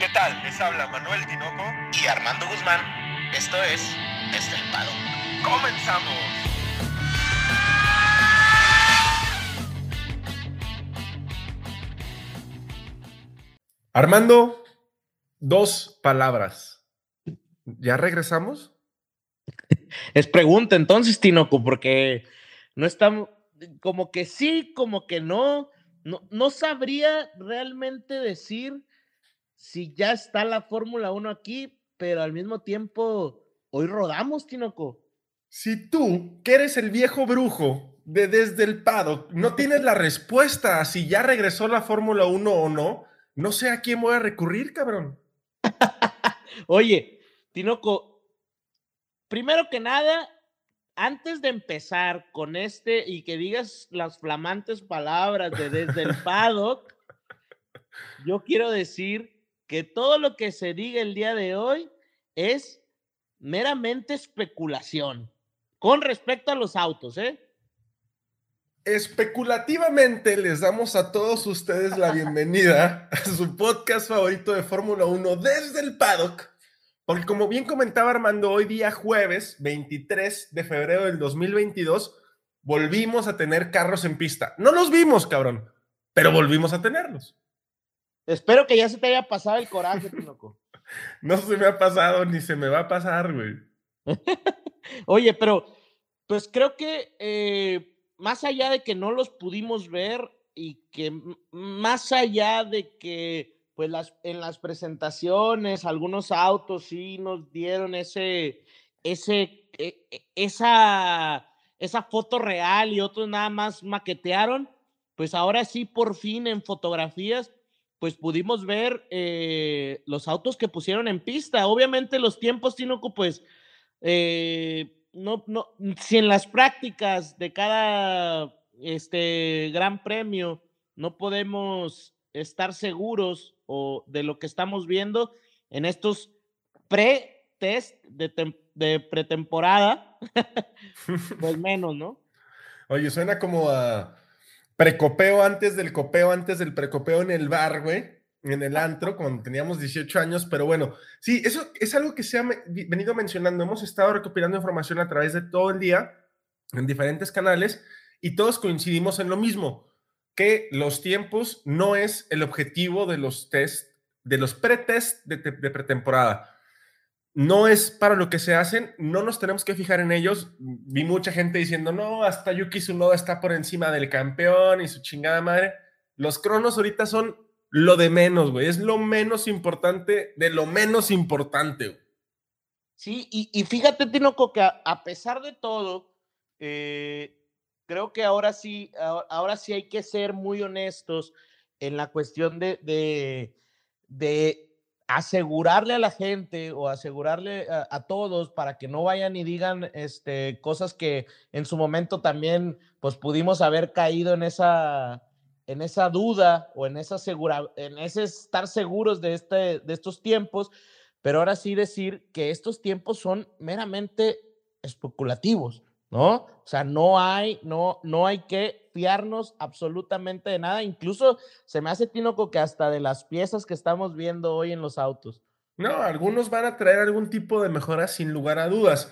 ¿Qué tal? Les habla Manuel Tinoco y Armando Guzmán. Esto es Estelpado. ¡Comenzamos! Armando, dos palabras. ¿Ya regresamos? Es pregunta entonces, Tinoco, porque no estamos, como que sí, como que no, no, no sabría realmente decir si ya está la Fórmula 1 aquí, pero al mismo tiempo, hoy rodamos, Tinoco. Si tú, que eres el viejo brujo de desde el paddock, no tienes la respuesta a si ya regresó la Fórmula 1 o no, no sé a quién voy a recurrir, cabrón. Oye, Tinoco, primero que nada, antes de empezar con este y que digas las flamantes palabras de desde el paddock, yo quiero decir que todo lo que se diga el día de hoy es meramente especulación con respecto a los autos, ¿eh? Especulativamente les damos a todos ustedes la bienvenida a su podcast favorito de Fórmula 1 desde el paddock. Porque como bien comentaba Armando, hoy día jueves 23 de febrero del 2022 volvimos a tener carros en pista. No los vimos, cabrón, pero volvimos a tenerlos. Espero que ya se te haya pasado el coraje, Tinoco. no se me ha pasado ni se me va a pasar, güey. Oye, pero pues creo que eh, más allá de que no los pudimos ver y que más allá de que pues las, en las presentaciones algunos autos sí nos dieron ese, ese, e, e, esa, esa foto real y otros nada más maquetearon, pues ahora sí por fin en fotografías pues pudimos ver eh, los autos que pusieron en pista. Obviamente los tiempos, Tinoco, pues, eh, no, no, si en las prácticas de cada este, gran premio no podemos estar seguros o de lo que estamos viendo en estos pre-test de, de pretemporada, pues menos, ¿no? Oye, suena como a precopeo antes del copeo, antes del precopeo en el bar, güey, en el antro, cuando teníamos 18 años, pero bueno, sí, eso es algo que se ha venido mencionando. Hemos estado recopilando información a través de todo el día en diferentes canales y todos coincidimos en lo mismo, que los tiempos no es el objetivo de los test, de los pre-test de, de pretemporada no es para lo que se hacen, no nos tenemos que fijar en ellos. Vi mucha gente diciendo, no, hasta Yuki Tsunoda está por encima del campeón y su chingada madre. Los cronos ahorita son lo de menos, güey. Es lo menos importante de lo menos importante. Sí, y, fíjate, Tinoco, que a, pesar de todo, eh, creo que ahora sí, ahora, sí hay que ser muy honestos en la cuestión de, de asegurarle a la gente o asegurarle a, todos para que no vayan y digan este, cosas que en su momento también pues pudimos haber caído en esa, en esa duda o en, esa segura, en ese estar seguros de, este, de estos tiempos, pero ahora sí decir que estos tiempos son meramente especulativos. ¿No? O sea, no hay, no, no hay que fiarnos absolutamente de nada. Incluso se me hace tinoco que hasta de las piezas que estamos viendo hoy en los autos. No, algunos van a traer algún tipo de mejora sin lugar a dudas.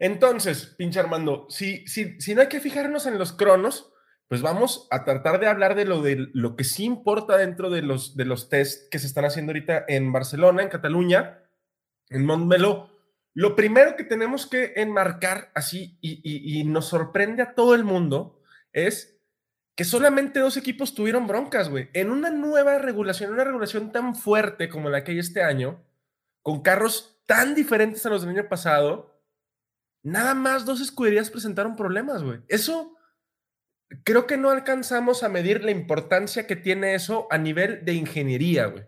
Entonces, pinche Armando, si, si, si no hay que fijarnos en los cronos, pues vamos a tratar de hablar de lo, de lo que sí importa dentro de los, de los test que se están haciendo ahorita en Barcelona, en Cataluña, en Montmeló lo primero que tenemos que enmarcar así y, nos sorprende a todo el mundo es que solamente dos equipos tuvieron broncas, güey. En una nueva regulación, una regulación tan fuerte como la que hay este año, con carros tan diferentes a los del año pasado, nada más dos escuderías presentaron problemas, güey. Eso creo que no alcanzamos a medir la importancia que tiene eso a nivel de ingeniería, güey.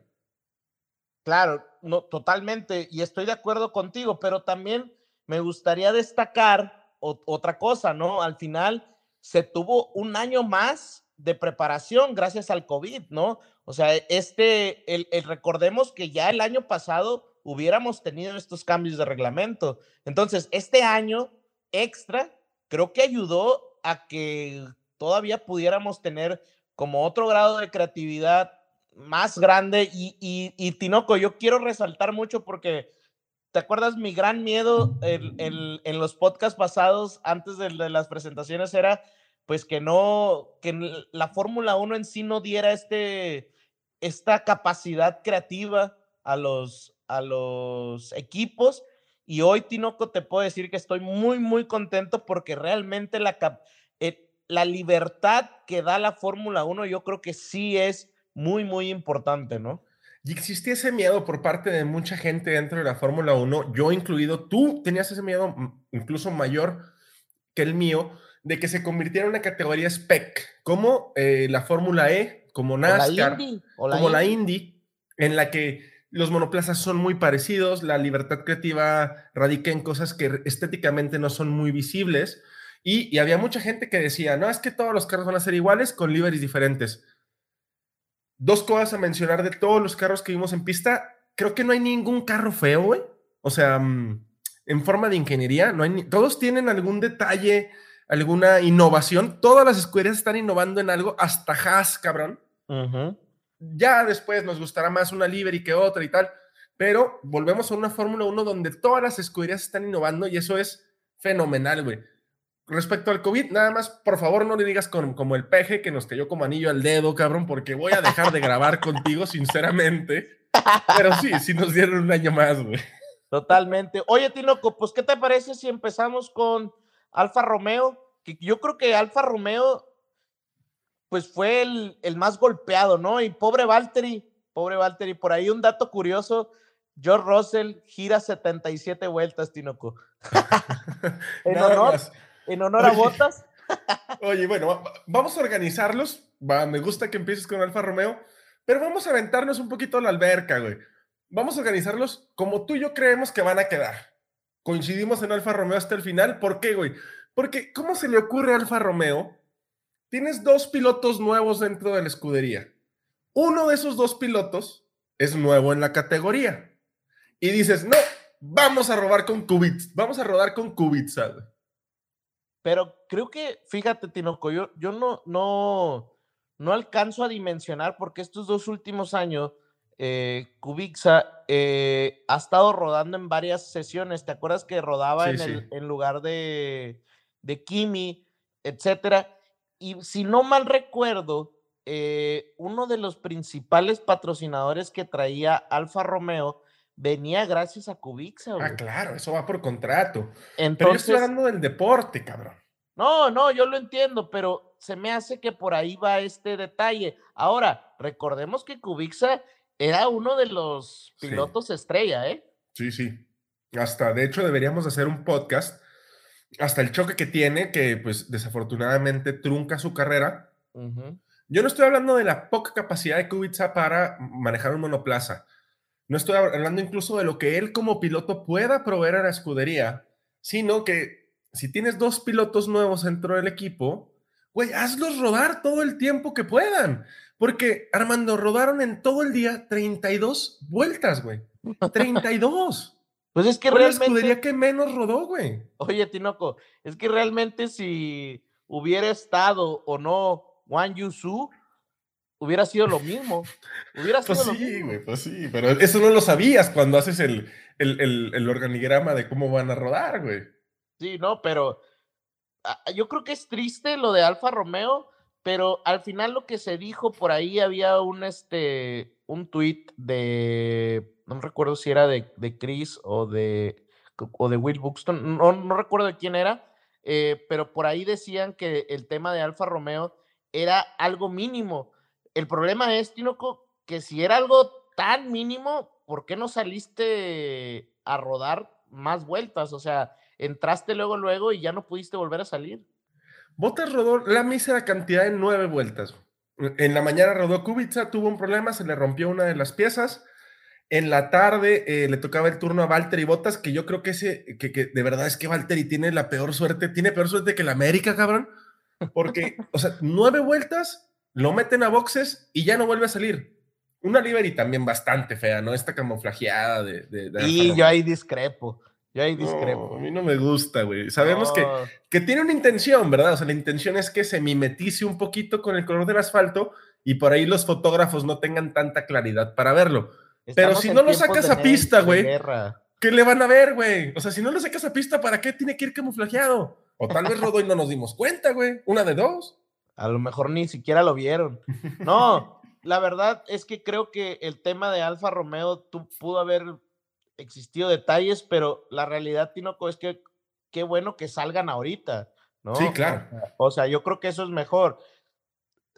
Claro, no, totalmente, y estoy de acuerdo contigo, pero también me gustaría destacar otra cosa, ¿no? Al final se tuvo un año más de preparación gracias al COVID, ¿no? O sea, este, el, recordemos que ya el año pasado hubiéramos tenido estos cambios de reglamento. Entonces, este año extra creo que ayudó a que todavía pudiéramos tener como otro grado de creatividad más grande y, y, y Tinoco, yo quiero resaltar mucho porque ¿Te acuerdas? Mi gran miedo en, en, en los podcasts pasados, antes de, las presentaciones, era pues que no, que la Fórmula 1 en sí no diera este, esta capacidad creativa a los, a los equipos. Y hoy, Tinoco, te puedo decir que estoy muy, muy contento porque realmente la, eh, la libertad que da la Fórmula 1 yo creo que sí es muy, muy importante, ¿no? Y existía ese miedo por parte de mucha gente dentro de la Fórmula 1, yo incluido, tú tenías ese miedo incluso mayor que el mío, de que se convirtiera en una categoría spec, como eh, la Fórmula E, como NASCAR, o la como la Indy, en la que los monoplazas son muy parecidos, la libertad creativa radica en cosas que estéticamente no son muy visibles, y, y había mucha gente que decía, no, es que todos los carros van a ser iguales con liveries diferentes Dos cosas a mencionar de todos los carros que vimos en pista. Creo que no hay ningún carro feo, güey. O sea, mm, en forma de ingeniería, no hay todos tienen algún detalle, alguna innovación. Todas las escuderías están innovando en algo, hasta Haas, cabrón. Ya después nos gustará más una Liberty que otra y tal, pero volvemos a una Fórmula 1 donde todas las escuderías están innovando y eso es fenomenal, güey respecto al COVID, nada más, por favor, no le digas como el peje que nos cayó como anillo al dedo, cabrón, porque voy a dejar de grabar contigo, sinceramente. Pero sí, sí nos dieron un año más, güey. Totalmente. Oye, Tinoco, pues, ¿qué te parece si empezamos con Alfa Romeo? Que yo creo que Alfa Romeo, pues, fue el, el más golpeado, ¿no? Y pobre Valtteri, pobre Valtteri, por ahí un dato curioso, George Russell gira 77 vueltas, Tinoco. en honor, en honor a Botas. Oye, bueno, vamos a organizarlos. Va, me gusta que empieces con Alfa Romeo, pero vamos a aventarnos un poquito a la alberca, güey. Vamos a organizarlos como tú y yo creemos que van a quedar. Coincidimos en Alfa Romeo hasta el final. ¿Por qué, güey? Porque, ¿cómo se le ocurre a Alfa Romeo? Tienes dos pilotos nuevos dentro de la escudería. Uno de esos dos pilotos es nuevo en la categoría. Y dices, no, vamos a robar con Kubica, vamos a rodar con Kubica, güey. Pero creo que, fíjate, Tinoco, yo, yo no, no, no alcanzo a dimensionar porque estos dos últimos años eh, Kubica eh, ha estado rodando en varias sesiones. ¿Te acuerdas que rodaba en, el, en, lugar de, de Kimi, etcétera? Y si no mal recuerdo, eh, uno de los principales patrocinadores que traía Alfa Romeo venía gracias a Kubica. Ah, claro, eso va por contrato. Entonces, pero yo estoy hablando del deporte, cabrón. No, no, yo lo entiendo, pero se me hace que por ahí va este detalle. Ahora, recordemos que Kubica era uno de los pilotos estrella, ¿eh? Sí, sí. Hasta, de hecho, deberíamos hacer un podcast. Hasta el choque que tiene, que pues desafortunadamente trunca su carrera. Yo no estoy hablando de la poca capacidad de Kubica para manejar un monoplaza. No estoy hablando incluso de lo que él como piloto pueda proveer a la escudería, sino que si tienes dos pilotos nuevos dentro del equipo, güey, hazlos rodar todo el tiempo que puedan. Porque, Armando, rodaron en todo el día 32 vueltas, güey. 32. Pues es que realmente... la escudería que menos rodó, güey. Oye, Tinoco, es que realmente si hubiera estado o no Juan Yusu, hubiera sido lo mismo. Hubiera pues sido sí, güey, pues sí, pero eso no lo sabías cuando haces el, el, organigrama de cómo van a rodar, güey. Sí, no, pero yo creo que es triste lo de Alfa Romeo, pero al final lo que se dijo por ahí había un este un tweet de no recuerdo si era de, de Chris o de o de Will Buxton, no, no recuerdo de quién era, eh, pero por ahí decían que el tema de Alfa Romeo era algo mínimo el problema es, Tinoco, que si era algo tan mínimo, ¿por qué no saliste a rodar más vueltas? O sea, entraste luego, luego y ya no pudiste volver a salir. Botas rodó la mísera cantidad de nueve vueltas. En la mañana rodó Kubica, tuvo un problema, se le rompió una de las piezas. En la tarde eh, le tocaba el turno a Valtteri Botas, que yo creo que ese, que, que de verdad es que Valtteri tiene la peor suerte, tiene peor suerte que la América, cabrón. Porque, o sea, nueve vueltas lo meten a boxes y ya no vuelve a salir. Una Liberty también bastante fea, ¿no? Esta camuflajeada de... y yo ahí discrepo. Yo ahí discrepo. a mí no me gusta, güey. Sabemos que, que tiene una intención, ¿verdad? O sea, la intención es que se mimetice un poquito con el color del asfalto y por ahí los fotógrafos no tengan tanta claridad para verlo. Pero si no lo sacas a pista, güey, ¿qué le van a ver, güey? O sea, si no lo sacas a pista, ¿para qué tiene que ir camuflajeado? O tal vez Rodo y no nos dimos cuenta, güey. Una de dos. A lo mejor ni siquiera lo vieron. No, la verdad es que creo que el tema de Alfa Romeo tú, pudo haber existido detalles, pero la realidad, Tinoco, es que qué bueno que salgan ahorita, ¿no? Sí, claro. O sea, yo creo que eso es mejor.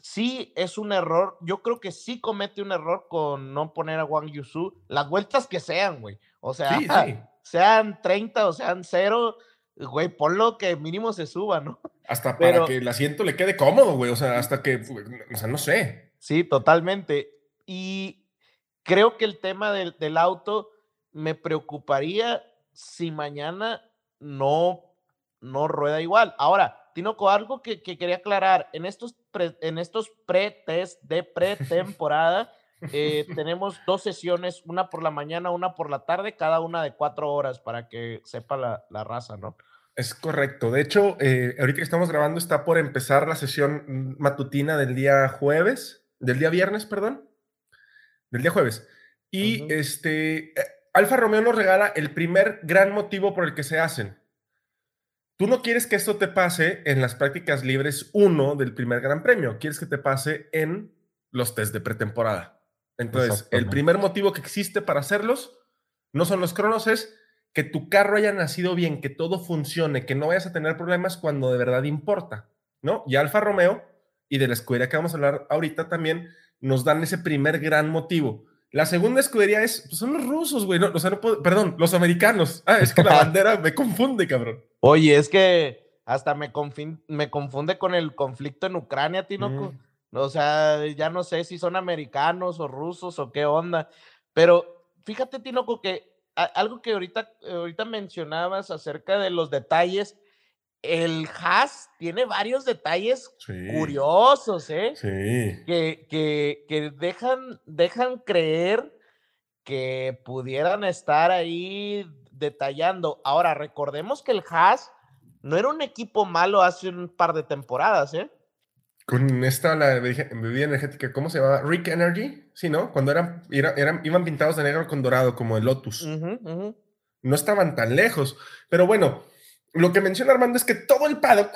Sí, es un error. Yo creo que sí comete un error con no poner a Wang Yusu las vueltas que sean, güey. O sea, sean 30 o sean 0, güey, ponlo que mínimo se suba, ¿no? Hasta para que el asiento le quede cómodo, güey. O sea, hasta que, o sea, no sé. Sí, totalmente. Y creo que el tema del, del auto me preocuparía si mañana no, no rueda igual. Ahora, Tinoco, algo que, quería aclarar, en estos pre, en estos pre-test de pretemporada, eh, tenemos dos sesiones, una por la mañana, una por la tarde, cada una de cuatro horas para que sepa la, raza, ¿no? Es correcto. De hecho, eh, ahorita que estamos grabando está por empezar la sesión matutina del día jueves, del día viernes, perdón, del día jueves. Y este, eh, Alfa Romeo nos regala el primer gran motivo por el que se hacen. Tú no quieres que esto te pase en las prácticas libres 1 del primer Gran Premio, quieres que te pase en los test de pretemporada. Entonces, el primer motivo que existe para hacerlos no son los cronos, es que tu carro haya nacido bien, que todo funcione, que no vayas a tener problemas cuando de verdad importa, ¿no? Y Alfa Romeo y de la escudería que vamos a hablar ahorita también nos dan ese primer gran motivo. La segunda escudería es, pues son los rusos, güey. No, o sea, no puedo, perdón, los americanos. Ah, es que la bandera me confunde, cabrón. Oye, es que hasta me, me confunde con el conflicto en Ucrania, Tinoco. O sea, ya no sé si son americanos o rusos o qué onda. Pero fíjate, Tinoco, que algo que ahorita, ahorita mencionabas acerca de los detalles el Haas tiene varios detalles curiosos, ¿eh? Sí. Que, que, dejan, dejan creer que pudieran estar ahí detallando. Ahora, recordemos que el Haas no era un equipo malo hace un par de temporadas, ¿eh? Con esta, la bebida energética, ¿cómo se llamaba? Rick Energy, sí, ¿no? Cuando eran, eran, iban pintados de negro con dorado, como el Lotus. No estaban tan lejos. Pero bueno, lo que menciona Armando es que todo el paddock,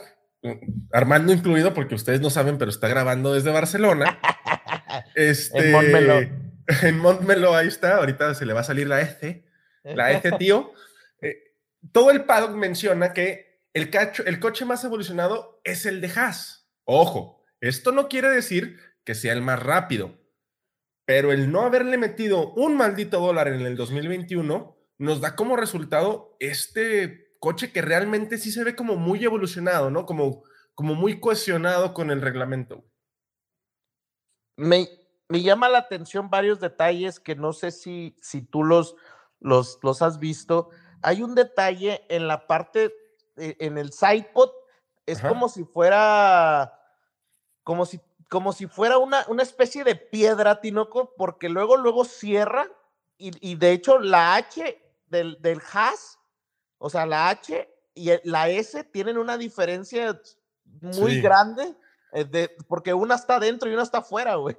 Armando incluido, porque ustedes no saben, pero está grabando desde Barcelona. este, en Montmeló. En Montmeló, ahí está. Ahorita se le va a salir la F. La F, tío. Eh, todo el paddock menciona que el, cacho, el coche más evolucionado es el de Haas. Ojo, esto no quiere decir que sea el más rápido, pero el no haberle metido un maldito dólar en el 2021 nos da como resultado este coche que realmente sí se ve como muy evolucionado, ¿no? Como, como muy cohesionado con el reglamento. Me, me llama la atención varios detalles que no sé si, si tú los, los, los has visto. Hay un detalle en la parte, eh, en el sidepod, es como si fuera, como si, como si fuera una, una especie de piedra, Tinoco, porque luego, luego cierra y, y de hecho la H del, del Haas o sea, la H y la S tienen una diferencia muy grande, eh, de, porque una está dentro y una está afuera, güey.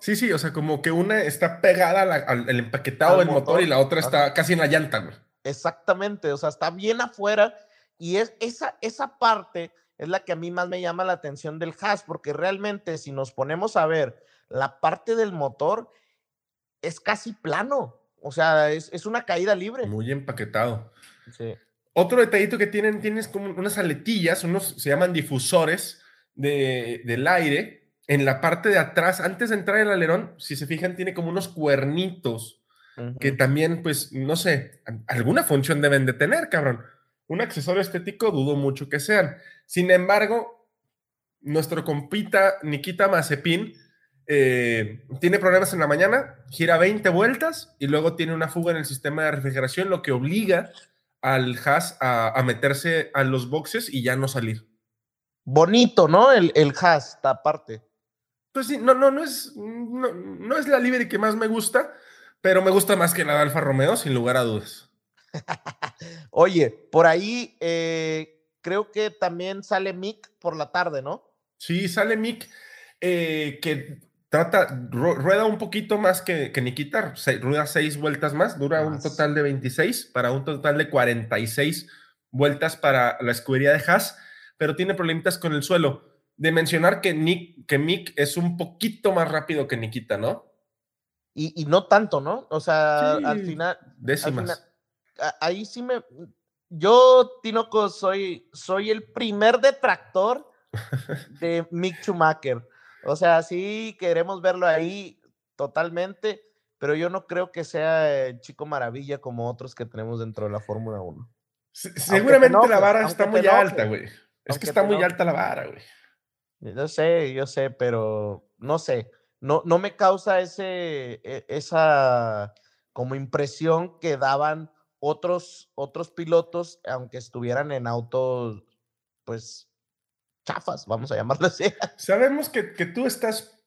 Sí, sí, o sea, como que una está pegada al, empaquetado del motor, y la otra está casi en la llanta, güey. Exactamente, o sea, está bien afuera y es esa, esa parte es la que a mí más me llama la atención del Haas, porque realmente si nos ponemos a ver la parte del motor, es casi plano, o sea, es, es una caída libre. Muy empaquetado. Otro detallito que tienen, tienes como unas aletillas, unos se llaman difusores de, del aire. En la parte de atrás, antes de entrar el alerón, si se fijan, tiene como unos cuernitos que también, pues, no sé, alguna función deben de tener, cabrón. Un accesorio estético dudo mucho que sean. Sin embargo, nuestro compita Nikita Mazepin eh, tiene problemas en la mañana, gira 20 vueltas y luego tiene una fuga en el sistema de refrigeración, lo que obliga al Haas a, meterse a los boxes y ya no salir. Bonito, ¿no? El, el Haas, aparte. Pues sí, no, no, no es, no, es la libre que más me gusta, pero me gusta más que la de Alfa Romeo, sin lugar a dudas. Oye, por ahí eh, creo que también sale Mick por la tarde, ¿no? Sí, sale Mick, eh, que trata, rueda un poquito más que, que Nikita, rueda seis vueltas más, dura un total de 26 para un total de 46 vueltas para la escudería de Haas, pero tiene problemitas con el suelo. De mencionar que, Nick, que Mick es un poquito más rápido que Nikita, ¿no? Y, no tanto, ¿no? O sea, al final. Décimas. Ahí sí me. Yo, Tinoco, soy, soy el primer detractor de Mick Schumacher. O sea, sí queremos verlo ahí totalmente, pero yo no creo que sea el chico maravilla como otros que tenemos dentro de la Fórmula 1. seguramente la vara está muy alta, güey. Es que está muy alta la vara, güey. Yo sé, yo sé, pero no sé. No, no me causa ese, e, esa como impresión que daban otros, otros pilotos, aunque estuvieran en autos, pues, chafas, vamos a llamarlo así. Sabemos que, tú estás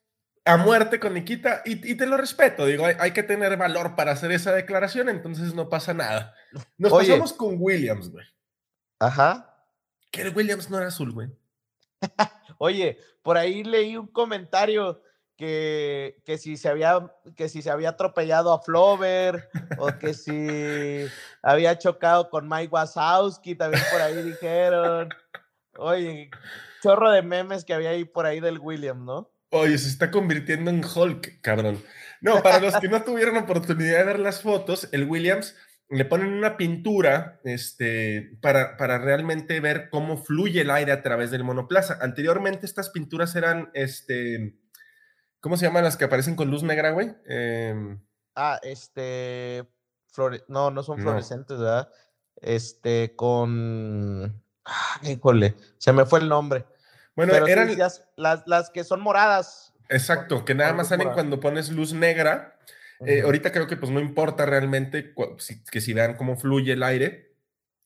a muerte con Nikita y, te lo respeto, digo, hay, que tener valor para hacer esa declaración, entonces no pasa nada. Nos pasamos con Williams, güey. Ajá. Que el Williams no era azul, güey. Oye, por ahí leí un comentario que, que, si se había, que si se había atropellado a Flover o que si había chocado con Mike Wazowski, también por ahí dijeron. Oye, chorro de memes que había ahí por ahí del William, ¿no? Oye, se está convirtiendo en Hulk, cabrón. No, para los que no tuvieron oportunidad de ver las fotos, el Williams le ponen una pintura este, para, para realmente ver cómo fluye el aire a través del monoplaza. Anteriormente estas pinturas eran, este, ¿cómo se llaman las que aparecen con luz negra, güey? Em, ah, este, no, no son fluorescentes, ¿verdad? Este, con... Ah, híjole, se me fue el nombre. Bueno, eran las, las, que son moradas. Exacto, que nada más salen cuando pones luz negra. Eh, ahorita creo que pues no importa realmente que si vean cómo fluye el aire,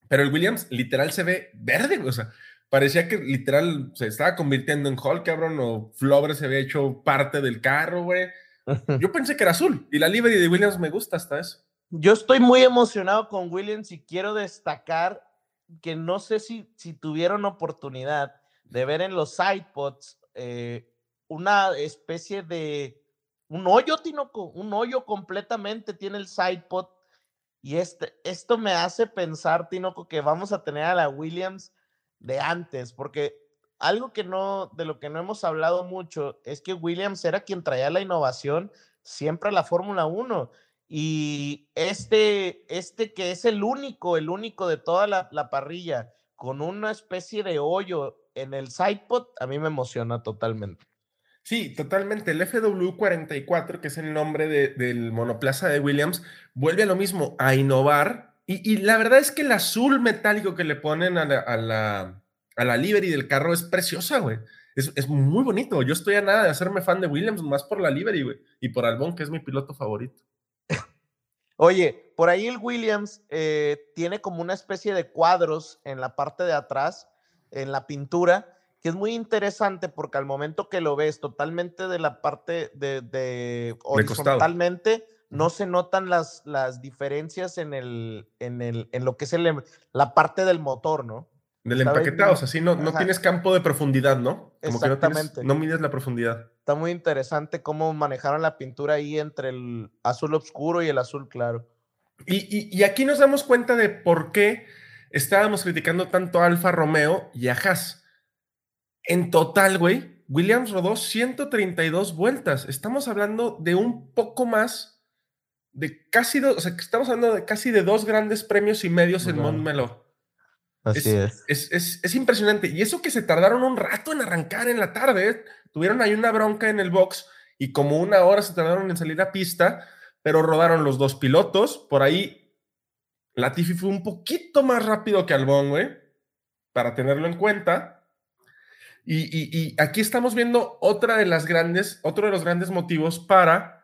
pero el Williams literal se ve verde, o sea, parecía que literal se estaba convirtiendo en Hulk, cabrón, o Flover se había hecho parte del carro, güey. Yo pensé que era azul y la livery de Williams me gusta hasta eso. Yo estoy muy emocionado con Williams y quiero destacar que no sé si, si tuvieron oportunidad de ver en los iPods eh, una especie de un hoyo, Tinoco, un hoyo completamente tiene el sidepod. Y este, esto me hace pensar, Tinoco, que vamos a tener a la Williams de antes, porque algo que no, de lo que no hemos hablado mucho, es que Williams era quien traía la innovación siempre a la Fórmula 1. Y este, este que es el único, el único de toda la, parrilla, con una especie de hoyo en el sidepod, a mí me emociona totalmente. Sí, totalmente. El FW44, que es el nombre del monoplaza de Williams, vuelve a lo mismo, a innovar. Y, la verdad es que el azul metálico que le ponen a la, a la, a la livery del carro es preciosa, güey. Es, es, muy bonito. Yo estoy a nada de hacerme fan de Williams, más por la livery, güey. Y por Albon, que es mi piloto favorito. Oye, por ahí el Williams eh, tiene como una especie de cuadros en la parte de atrás, en la pintura, que es muy interesante porque al momento que lo ves totalmente de la parte de, horizontalmente, no se notan las, las diferencias en, el, en, el, en lo que es el, la parte del motor, ¿no? Del empaquetado, o sea, sí, no, no tienes campo de profundidad, ¿no? Como Exactamente. Que no, mides la profundidad. Está muy interesante cómo manejaron la pintura ahí entre el azul oscuro y el azul claro. Y, aquí nos damos cuenta de por qué estábamos criticando tanto a Alfa Romeo y a Haas. En total, güey, Williams rodó 132 vueltas. Estamos hablando de un poco más de casi dos, o sea, estamos hablando de casi de dos grandes premios y medios en Montmeló. Así es es. impresionante. Y eso que se tardaron un rato en arrancar en la tarde. ¿eh? Tuvieron ahí una bronca en el box y como una hora se tardaron en salir a pista, pero rodaron los dos pilotos. Por ahí Latifi fue un poquito más rápido que Albon, güey, para tenerlo en cuenta. Y, aquí estamos viendo otra de las grandes, otro de los grandes motivos para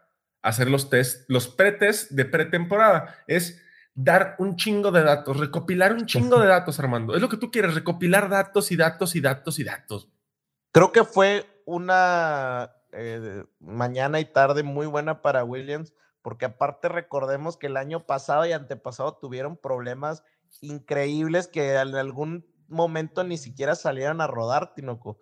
hacer los test, los pre-test de pretemporada. Es dar un chingo de datos, recopilar un chingo de datos, Armando. Es lo que tú quieres, recopilar datos y datos y datos y datos. Creo que fue una eh, mañana y tarde muy buena para Williams, porque aparte recordemos que el año pasado y antepasado tuvieron problemas increíbles que en algún momento ni siquiera salieron a rodar, Tinoco.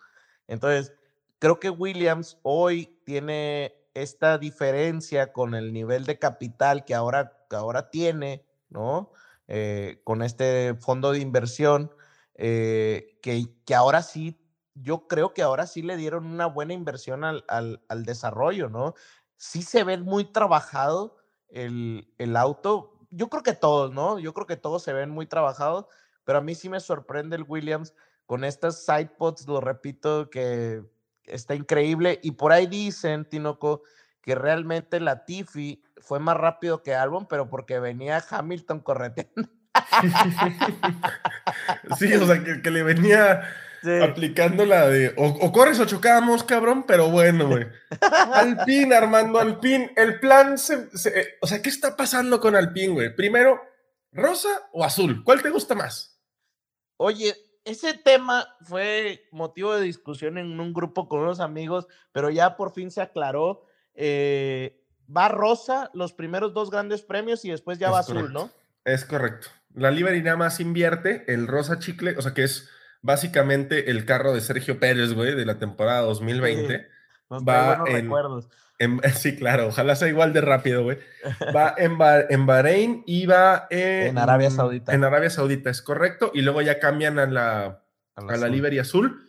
Entonces, creo que Williams hoy tiene esta diferencia con el nivel de capital que ahora, que ahora tiene, ¿no? Eh, con este fondo de inversión, eh, que, que, ahora sí, yo creo que ahora sí le dieron una buena inversión al, al, al desarrollo, ¿no? Sí se ve muy trabajado el, el, auto. Yo creo que todos, ¿no? Yo creo que todos se ven muy trabajados, pero a mí sí me sorprende el Williams con estas sidepods, lo repito, que está increíble. Y por ahí dicen, Tinoco, que realmente la Tiffy fue más rápido que Albon, pero porque venía Hamilton correteando. sí, o sea, que, le venía aplicando la de o, corres o chocamos, cabrón, pero bueno, güey. Alpine, Armando Alpine, el plan se, O sea, ¿qué está pasando con Alpine, güey? Primero, ¿rosa o azul? ¿Cuál te gusta más? Oye, ese tema fue motivo de discusión en un grupo con unos amigos, pero ya por fin se aclaró. Eh, va rosa los primeros dos grandes premios y después ya va azul, ¿no? Es correcto. La Liberty nada más invierte el rosa chicle, o sea que es básicamente el carro de Sergio Pérez, güey, de la temporada 2020. va en, recuerdos. sí, claro, ojalá sea igual de rápido, güey. Va en, en, Bahrein y va en, en, Arabia Saudita. En Arabia Saudita, es correcto. Y luego ya cambian a la, a la, a azul.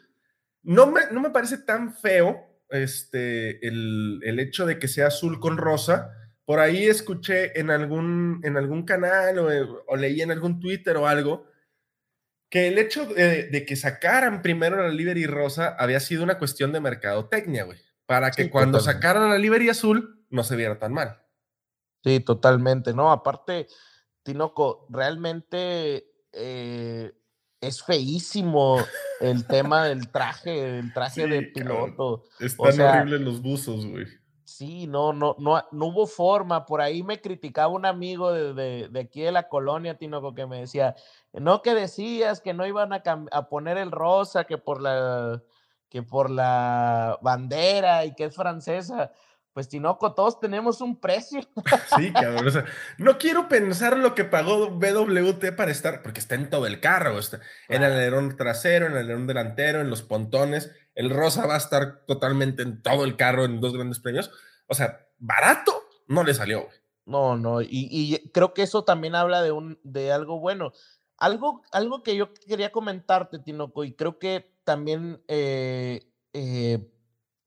No me, no me parece tan feo este, el, el, hecho de que sea azul con rosa. Por ahí escuché en algún, en algún canal o, o leí en algún Twitter o algo que el hecho de, de, que sacaran primero la Liberty rosa había sido una cuestión de mercadotecnia, güey para que cuando sacaran la librería azul no se viera tan mal. Sí, totalmente. No, aparte, Tinoco, realmente eh, es feísimo el tema del traje, el traje de piloto. Están horribles los buzos, güey. Sí, no, no, no, no hubo forma. Por ahí me criticaba un amigo de, de, aquí de la colonia, Tinoco, que me decía, no que decías que no iban a, a poner el rosa, que por la que por la bandera y que es francesa. Pues Tinoco, todos tenemos un precio. Sí, cabrón. O sea, no quiero pensar lo que pagó BWT para estar, porque está en todo el carro, está en el alerón trasero, en el alerón delantero, en los pontones. El rosa va a estar totalmente en todo el carro en dos grandes premios. O sea, barato no le salió. No, no, y, y, creo que eso también habla de, un, de algo bueno. Algo, algo que yo quería comentarte, Tinoco, y creo que también eh, eh,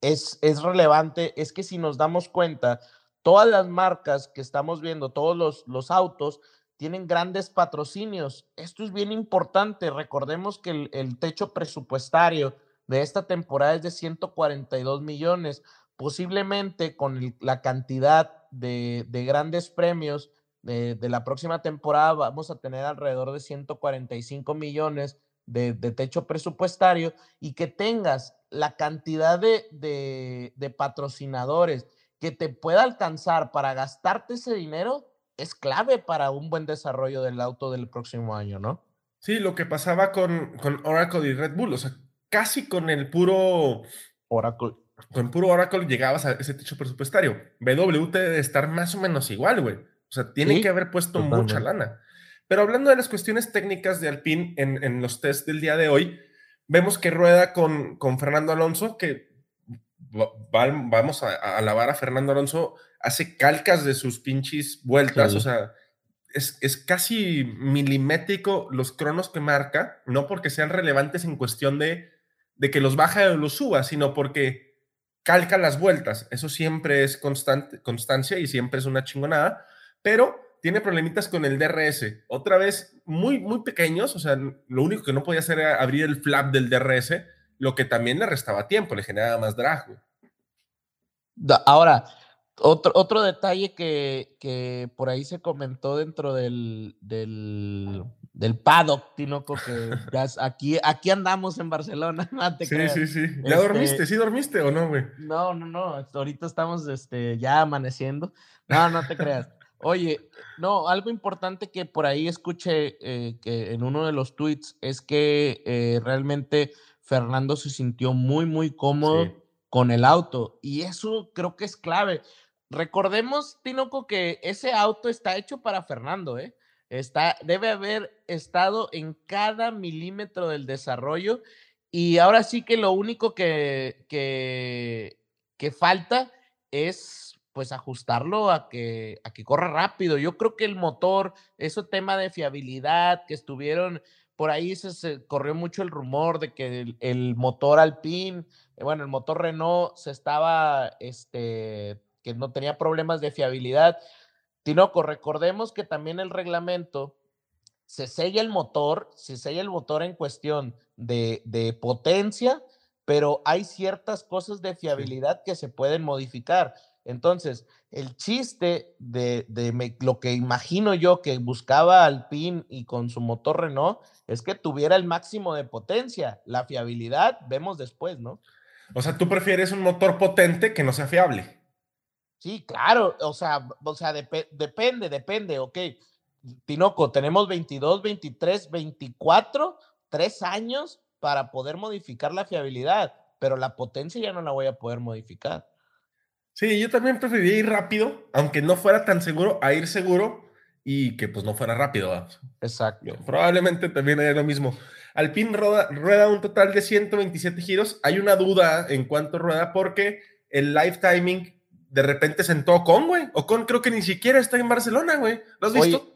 es, es relevante es que si nos damos cuenta, todas las marcas que estamos viendo, todos los, los autos, tienen grandes patrocinios. Esto es bien importante. Recordemos que el, techo presupuestario de esta temporada es de 142 millones. Posiblemente con la cantidad de, de grandes premios de, de, la próxima temporada vamos a tener alrededor de 145 millones de, techo presupuestario y que tengas la cantidad de, de, patrocinadores que te pueda alcanzar para gastarte ese dinero es clave para un buen desarrollo del auto del próximo año, ¿no? Sí, lo que pasaba con, con Oracle y Red Bull, o sea, casi con el puro Oracle. Con puro Oracle llegabas a ese techo presupuestario. BWT debe estar más o menos igual, güey. O sea, tiene que haber puesto mucha lana. Pero hablando de las cuestiones técnicas de Alpine en, los test del día de hoy, vemos que rueda con, con Fernando Alonso, que vamos a, alabar a Fernando Alonso, hace calcas de sus pinches vueltas, o sea, es, es, casi milimétrico los cronos que marca, no porque sean relevantes en cuestión de, de que los baja o los suba, sino porque calca las vueltas. Eso siempre es constante, constancia y siempre es una chingonada, pero tiene problemitas con el DRS. Otra vez, muy, muy pequeños, o sea, lo único que no podía hacer era abrir el flap del DRS, lo que también le restaba tiempo, le generaba más drag. Ahora, otro, otro detalle que, que, por ahí se comentó dentro del, del, del paddock, Tinoco, que aquí, aquí andamos en Barcelona. sí, sí, sí. ¿Ya este dormiste? ¿Sí dormiste o no, güey? No, no, no. Ahorita estamos este, ya amaneciendo. No, no te creas. Oye, no, algo importante que por ahí escuché eh, que en uno de los tweets es que eh, realmente Fernando se sintió muy, muy cómodo con el auto y eso creo que es clave. Recordemos, Tinoco, que ese auto está hecho para Fernando, ¿eh? Está, debe haber estado en cada milímetro del desarrollo Y ahora sí que lo único que, que, que falta es pues ajustarlo a que, a que corra rápido. Yo creo que el motor, ese tema de fiabilidad que estuvieron, por ahí se, corrió mucho el rumor de que el, el, motor Alpine, eh, bueno, el motor Renault se estaba, este, que no tenía problemas de fiabilidad. Tinoco, recordemos que también el reglamento se sella el motor, se sella el motor en cuestión de, de potencia, pero hay ciertas cosas de fiabilidad que se pueden modificar. Entonces, el chiste de, de lo que imagino yo que buscaba Alpine y con su motor Renault es que tuviera el máximo de potencia. La fiabilidad vemos después, ¿no? O sea, tú prefieres un motor potente que no sea fiable. Sí, claro, o sea, o sea depende, depende, ok. Tinoco, tenemos 22, 23, 24, tres años para poder modificar la fiabilidad, pero la potencia ya no la voy a poder modificar. Sí, yo también preferiría ir rápido, aunque no fuera tan seguro, a ir seguro y que pues no fuera rápido. Exacto. Probablemente también haya lo mismo. Alpine rueda, rueda un total de 127 giros. Hay una duda en cuanto rueda porque el live timing de repente sentó Ocon, güey. Ocon creo que ni siquiera está en Barcelona, güey. ¿Lo has visto?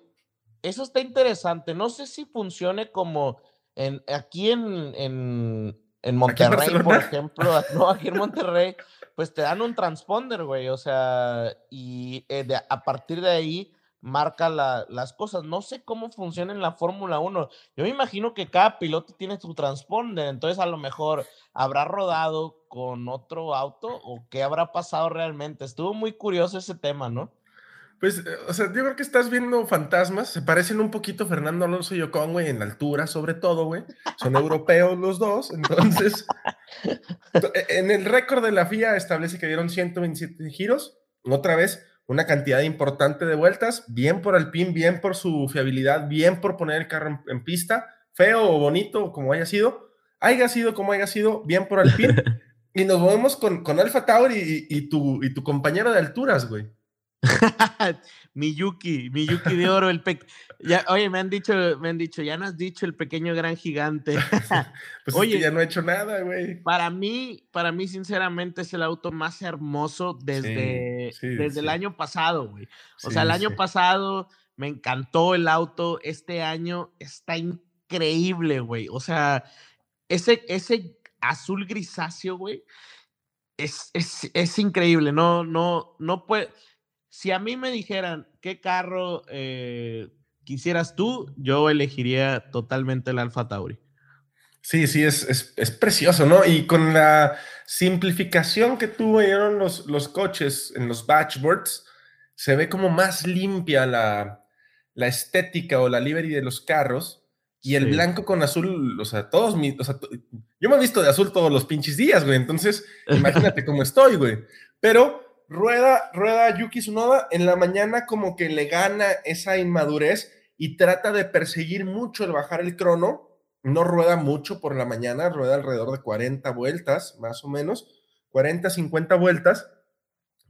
eso está interesante. No sé si funcione como en, aquí en, en, Monterrey, por ejemplo. No, aquí en Monterrey, pues te dan un transponder, güey. O sea, y eh, a partir de ahí marca las cosas. No sé cómo funciona en la Fórmula 1. Yo me imagino que cada piloto tiene su transponder, entonces a lo mejor habrá rodado con otro auto o qué habrá pasado realmente. Estuvo muy curioso ese tema, ¿no? Pues, eh, o sea, yo creo que estás viendo fantasmas. Se parecen un poquito Fernando Alonso y Ocon, güey, en altura, sobre todo, güey. Son europeos los dos. Entonces, e, en el récord de la FIA establece que dieron 127 giros. Otra vez, una cantidad importante de vueltas, bien por Alpine, bien por su fiabilidad, bien por poner el carro en, pista, feo o bonito, como haya sido, haya sido como haya sido, bien por Alpine. y nos movemos con, con Alfa Tauri y, tu, y tu compañero de alturas, güey. Miyuki, Miyuki de oro, el pe... ya, oye, me han dicho, me han dicho, ya no has dicho el pequeño gran gigante. pues oye, ya no he hecho nada, güey. Para mí, para mí, sinceramente, es el auto más hermoso desde, desde el año pasado, güey. O sea, el año pasado me encantó el auto, este año está increíble, güey. O sea, ese, ese azul grisáceo, güey, es, es, es increíble. No, no, no puede si a mí me dijeran qué carro eh, quisieras tú, yo elegiría totalmente el Alfa Tauri. Sí, sí, es, es, precioso, ¿no? Y con la simplificación que tuvieron los, los coches en los batchboards, se ve como más limpia la, la estética o la livery de los carros. Y el blanco con azul, o sea, todos mis, o sea, yo me he visto de azul todos los pinches días, güey. Entonces, imagínate cómo estoy, güey. Pero rueda, rueda Yuki Tsunoda, en la mañana como que le gana esa inmadurez y trata de perseguir mucho el bajar el crono, no rueda mucho por la mañana, rueda alrededor de 40 vueltas, más o menos, 40, 50 vueltas,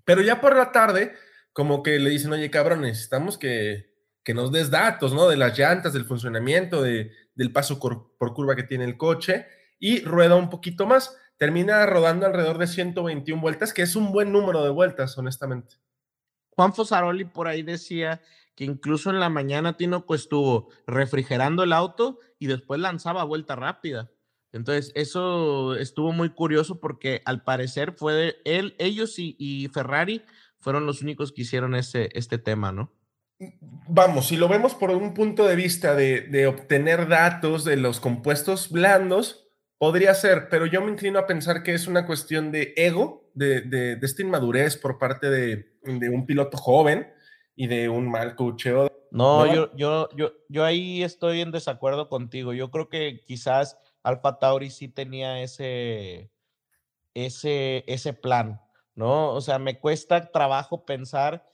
pero ya por la tarde, como que le dicen, oye, cabrón, necesitamos que, que nos des datos, ¿no? De las llantas, del funcionamiento, de, del paso por curva que tiene el coche, y rueda un poquito más termina rodando alrededor de 121 vueltas, que es un buen número de vueltas, honestamente. Juan Fosaroli por ahí decía que incluso en la mañana Tinoco estuvo refrigerando el auto y después lanzaba vuelta rápida. Entonces, eso estuvo muy curioso porque al parecer fue él, ellos y, Ferrari fueron los únicos que hicieron ese, este tema, ¿no? Vamos, si lo vemos por un punto de vista de, de obtener datos de los compuestos blandos, Podría ser, pero yo me inclino a pensar que es una cuestión de ego, de, de, esta inmadurez por parte de, un piloto joven y de un mal cocheo. No, Yo, yo, yo, yo ahí estoy en desacuerdo contigo. Yo creo que quizás Alfa Tauri sí tenía ese, ese, ese plan, ¿no? O sea, me cuesta trabajo pensar,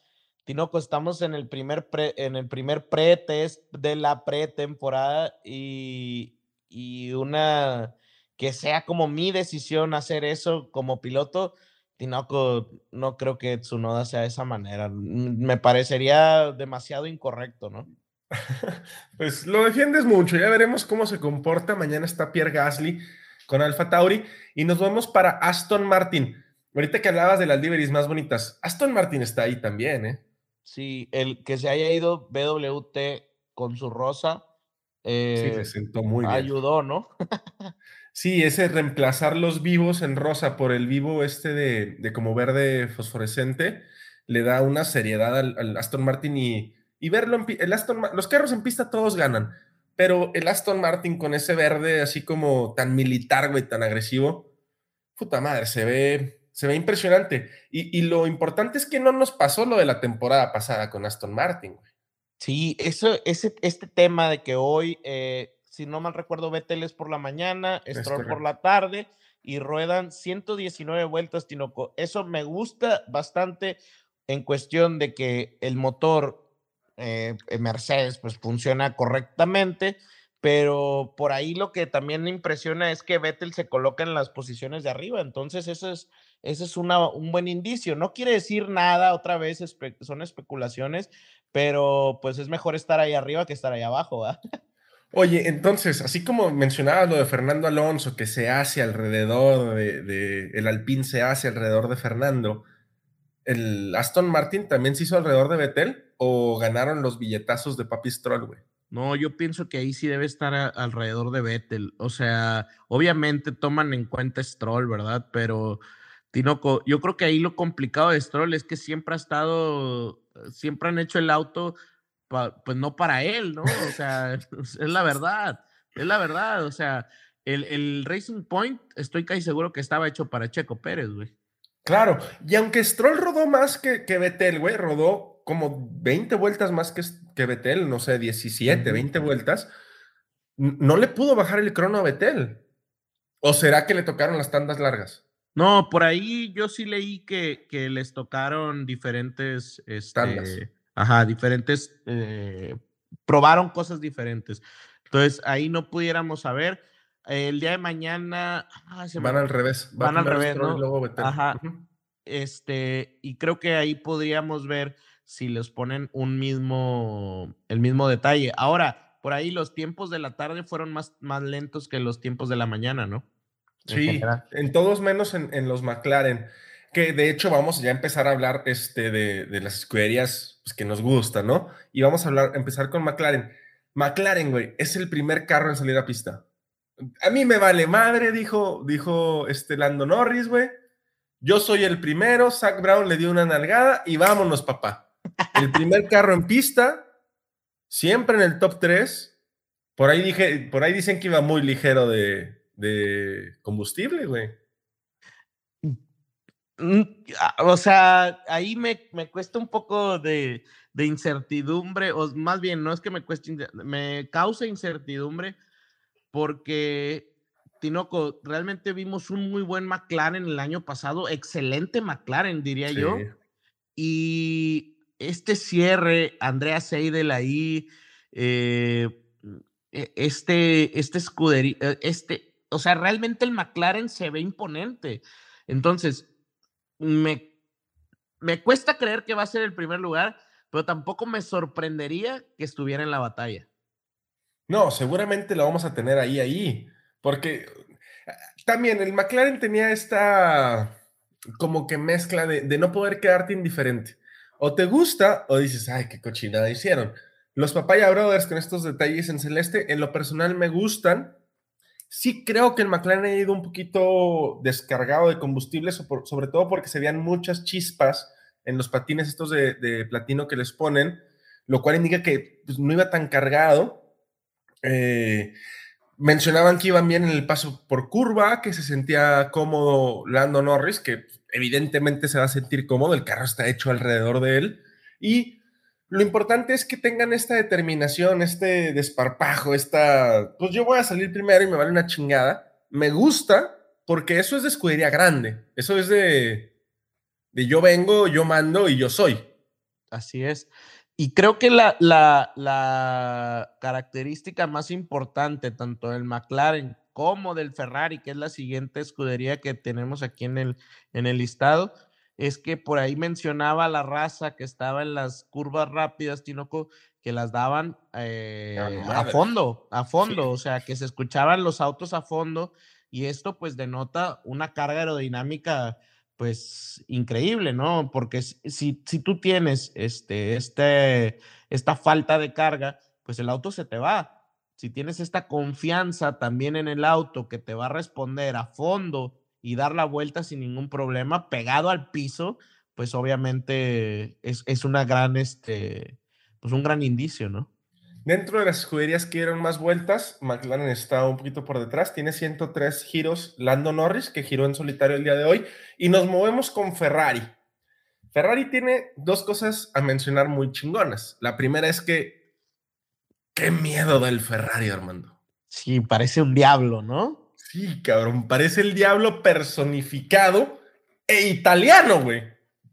Tinoco, estamos en el primer pre, en el primer pre-test de la pretemporada y, y una que sea como mi decisión hacer eso como piloto, Tinoco, no creo que Tsunoda sea de esa manera. Me parecería demasiado incorrecto, ¿no? Pues lo defiendes mucho, ya veremos cómo se comporta. Mañana está Pierre Gasly. con Alfa Tauri. Y nos vamos para Aston Martin. Ahorita que hablabas de las liveries más bonitas, Aston Martin está ahí también, ¿eh? Sí, el que se haya ido BWT con su rosa. sí, se sentó muy bien. Ayudó, ¿no? sí, ese reemplazar los vivos en rosa por el vivo este de, como verde fosforescente le da una seriedad al, Aston Martin y, y verlo en el Aston los carros en pista todos ganan, pero el Aston Martin con ese verde así como tan militar, güey, tan agresivo, puta madre, se ve se ve impresionante. Y, lo importante es que no nos pasó lo de la temporada pasada con Aston Martin. Güey. Sí, eso, ese, este tema de que hoy, eh, si no mal recuerdo, Vettel es por la mañana, Stroll por la tarde y ruedan 119 vueltas, Tinoco. Eso me gusta bastante en cuestión de que el motor eh, Mercedes pues funciona correctamente pero por ahí lo que también me impresiona es que Vettel se coloca en las posiciones de arriba, entonces eso es, ese es una, un buen indicio. No quiere decir nada, otra vez son especulaciones, pero pues es mejor estar ahí arriba que estar ahí abajo. Oye, entonces, así como mencionabas lo de Fernando Alonso, que se hace alrededor de, el Alpine se hace alrededor de Fernando, ¿el Aston Martin también se hizo alrededor de Vettel o ganaron los billetazos de Papi Stroll, güey? No, yo pienso que ahí sí debe estar alrededor de Vettel. O sea, obviamente toman en cuenta Stroll, ¿verdad? Pero Tinoco, yo creo que ahí lo complicado de Stroll es que siempre ha estado, siempre han hecho el auto, pues no para él, ¿no? O sea, es la verdad, es la verdad. O sea, el, el Racing Point, estoy casi seguro que estaba hecho para Checo Pérez, güey. Claro, y aunque Stroll rodó más que, que Vettel, güey, rodó como 20 vueltas más que, que Betel, no sé, 17, 20 vueltas, no le pudo bajar el crono a Betel. ¿O será que le tocaron las tandas largas? No, por ahí yo sí leí que, que les tocaron diferentes este, Ajá, diferentes. Eh, probaron cosas diferentes. Entonces ahí no pudiéramos saber. El día de mañana. Ah, van al revés. van al revés, ¿no? Ajá. Este, y creo que ahí podríamos ver si les ponen un mismo, el mismo detalle. Ahora, por ahí los tiempos de la tarde fueron más, más lentos que los tiempos de la mañana, ¿no? sí, en todos menos en, los McLaren, que de hecho vamos ya a empezar a hablar este, de, las escuderías pues, que nos gustan, ¿no? Y vamos a hablar, empezar con McLaren. McLaren, güey, es el primer carro en salir a pista. A mí me vale madre, dijo, dijo este Lando Norris, güey. Yo soy el primero, Zach Brown le dio una nalgada y vámonos, papá. El primer carro en pista, siempre en el top 3. Por ahí, dije, por ahí dicen que iba muy ligero de, combustible, güey. Mm, o sea, ahí me, cuesta un poco de, incertidumbre, o más bien, no es que me cueste, me causa incertidumbre porque, Tinoco, realmente vimos un muy buen McLaren el año pasado, excelente McLaren, diría yo. Y este cierre, Andrea Seidel ahí, eh, e, este, este escudería, e, este, o sea, realmente el McLaren se ve imponente. Entonces, me, me cuesta creer que va a ser el primer lugar, pero tampoco me sorprendería que estuviera en la batalla. No, seguramente lo vamos a tener ahí, ahí, porque ah, también el McLaren tenía esta como que mezcla de, de no poder quedarte indiferente o te gusta o dices, ay, qué cochinada hicieron. Los Papaya Brothers con estos detalles en celeste, en lo personal me gustan. Sí creo que el McLaren ha ido un poquito descargado de combustible, sobre todo porque se veían muchas chispas en los patines estos de, platino que les ponen, lo cual indica que pues, no iba tan cargado. Eh, mencionaban que iban bien en el paso por curva, que se sentía cómodo Lando Norris, que evidentemente se va a sentir cómodo, el carro está hecho alrededor de él. Y lo importante es que tengan esta determinación, este desparpajo, esta, pues yo voy a salir primero y me vale una chingada. Me gusta porque eso es de escudería grande, eso es de, de yo vengo, yo mando y yo soy. Así es. Y creo que la, la, la característica más importante, tanto del McLaren como del Ferrari, que es la siguiente escudería que tenemos aquí en el, en el listado, es que por ahí mencionaba la raza que estaba en las curvas rápidas, Tinoco, que las daban eh, a fondo, a fondo, o sea, que se escuchaban los autos a fondo y esto pues denota una carga aerodinámica pues increíble, ¿no? Porque si, si tú tienes este, este, esta falta de carga, pues el auto se te va. Si tienes esta confianza también en el auto que te va a responder a fondo y dar la vuelta sin ningún problema, pegado al piso, pues obviamente es, es una gran, este, pues un gran indicio, ¿no? Dentro de las escuderías que dieron más vueltas, McLaren está un poquito por detrás, tiene 103 giros Lando Norris, que giró en solitario el día de hoy, y nos movemos con Ferrari. Ferrari tiene dos cosas a mencionar muy chingonas. La primera es que, qué miedo del Ferrari, Armando. Sí, parece un diablo, ¿no? Sí, cabrón, parece el diablo personificado e italiano, güey.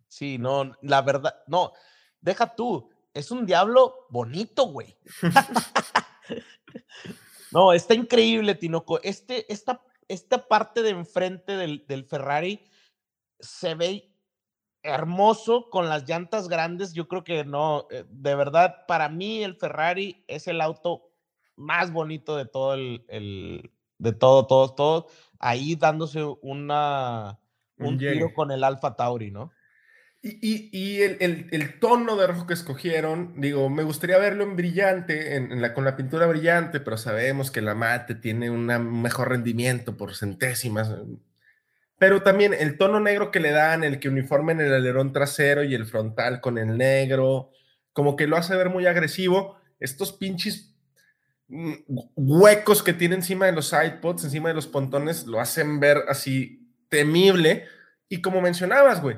Sí, no, la verdad, no, deja tú, es un diablo bonito, güey. no, está increíble, Tinoco. Este, esta, esta parte de enfrente del, del Ferrari se ve hermoso con las llantas grandes. Yo creo que no, eh, de verdad, para mí el Ferrari es el auto más bonito de todo el, el de todo, todo, todo. Ahí dándose una, un, tiro con el Alfa Tauri, ¿no? Y, el, tono de rojo que escogieron, digo, me gustaría verlo en brillante, en, la, con la pintura brillante, pero sabemos que la mate tiene un mejor rendimiento por centésimas. Pero también el tono negro que le dan, el que uniformen el alerón trasero y el frontal con el negro, como que lo hace ver muy agresivo. Estos pinches huecos que tiene encima de los sidepods, encima de los pontones, lo hacen ver así temible. Y como mencionabas, güey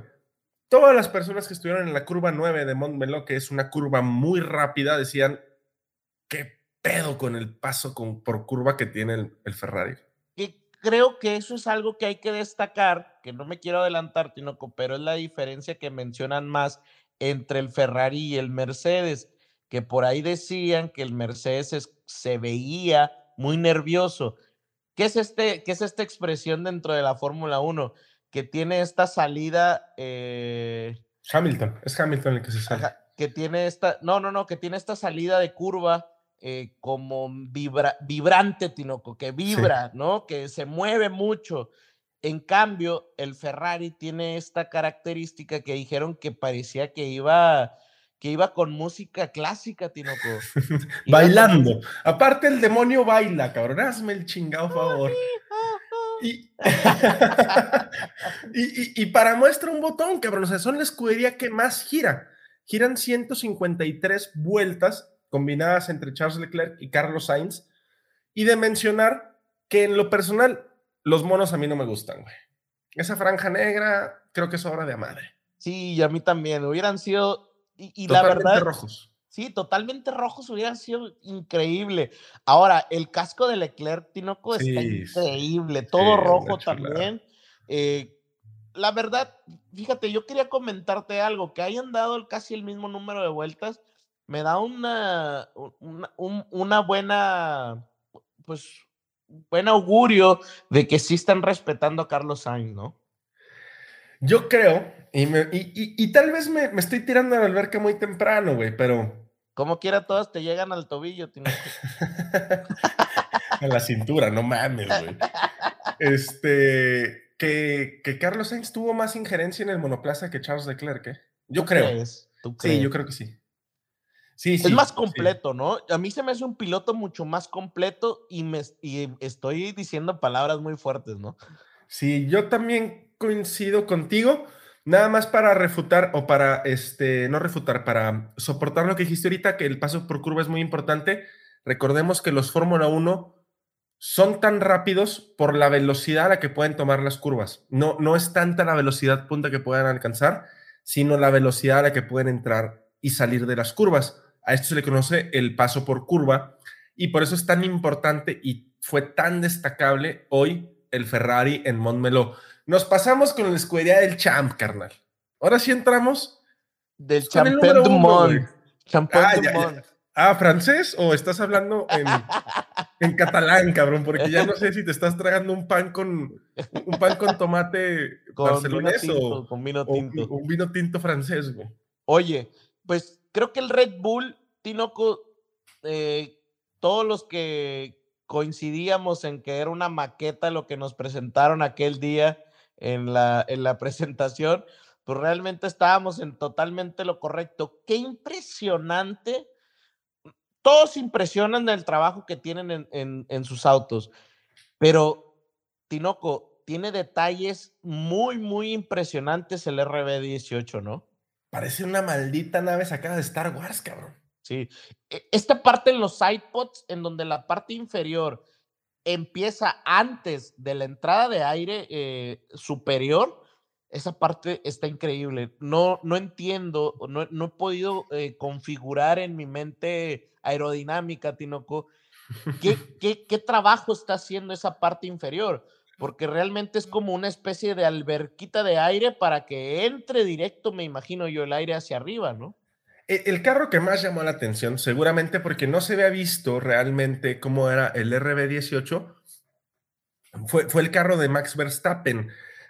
todas las personas que estuvieron en la curva 9 de Montmeló, que es una curva muy rápida, decían, ¿qué pedo con el paso con, por curva que tiene el, Ferrari? Y creo que eso es algo que hay que destacar, que no me quiero adelantar, Tinoco, pero es la diferencia que mencionan más entre el Ferrari y el Mercedes, que por ahí decían que el Mercedes se veía muy nervioso. ¿Qué es, este, ¿Qué es esta expresión dentro de la Fórmula 1? que tiene esta salida. Eh, Hamilton, es Hamilton el que se sale. que tiene esta, no, no, no, que tiene esta salida de curva eh, como vibra, vibrante, Tinoco, que vibra, ¿no? Que se mueve mucho. En cambio, el Ferrari tiene esta característica que dijeron que parecía que iba que iba con música clásica, Tinoco. Bailando. Aparte el demonio baila, cabrón. Hazme el chingado favor. Y, y, para muestra un botón, cabrón, o sea, son la escudería que más gira. Giran 153 vueltas combinadas entre Charles Leclerc y Carlos Sainz. Y de mencionar que en lo personal, los monos a mí no me gustan, güey. Esa franja negra, creo que es obra de madre. Sí, y a mí también. Hubieran sido. Y, y la verdad. rojos. Sí, totalmente rojos hubiera sido increíble. Ahora, el casco de Leclerc, Tinoco, está increíble, todo rojo también. Eh, la verdad, fíjate, yo quería comentarte algo, que hayan dado casi el mismo número de vueltas, me da una, una, buena, pues, buen augurio de que sí están respetando a Carlos Sainz, ¿no? Yo creo, y, tal vez me, me, estoy tirando a la alberca muy temprano, güey, pero como quiera, todas te llegan al tobillo, a la cintura, no mames, güey. Este, que, que, Carlos Sainz tuvo más injerencia en el monoplaza que Charles Leclerc, ¿eh? Yo creo. Sí, yo creo que sí. Sí, sí. Es más completo, ¿no? A mí se me hace un piloto mucho más completo y, me, y estoy diciendo palabras muy fuertes, ¿no? Sí, yo también coincido contigo. Nada más para refutar o para, este, no refutar, para soportar lo que dijiste ahorita, que el paso por curva es muy importante. Recordemos que los Fórmula 1 son tan rápidos por la velocidad a la que pueden tomar las curvas. No, no es tanta la velocidad punta que puedan alcanzar, sino la velocidad a la que pueden entrar y salir de las curvas. A esto se le conoce el paso por curva y por eso es tan importante y fue tan destacable hoy el Ferrari en Montmeló. Nos pasamos con la escudería del champ, carnal. Ahora sí entramos. Del Champion du Monde. Ah, ah, francés o estás hablando en, catalán, cabrón, porque ya no sé si te estás tragando un pan con un pan con tomate con o con vino tinto. un vino tinto francés, güey. Oye, pues creo que el Red Bull, Tinoco, eh, todos los que coincidíamos en que era una maqueta lo que nos presentaron aquel día en la, en la presentación, pues realmente estábamos en totalmente lo correcto. Qué impresionante. Todos impresionan del trabajo que tienen en, en, en sus autos, pero Tinoco tiene detalles muy, muy impresionantes el RB18, ¿no? Parece una maldita nave sacada de Star Wars, cabrón. Sí. E, esta parte en los sidepods, en donde la parte inferior empieza antes de la entrada de aire eh, superior, esa parte está increíble. No, no entiendo, no, no he podido eh, configurar en mi mente aerodinámica, Tinoco, ¿qué, qué, qué trabajo está haciendo esa parte inferior porque realmente es como una especie de alberquita de aire para que entre directo, me imagino yo, el aire hacia arriba, ¿no? E, el carro que más llamó la atención, seguramente porque no se había visto realmente cómo era el RB18, fue, fue el carro de Max Verstappen.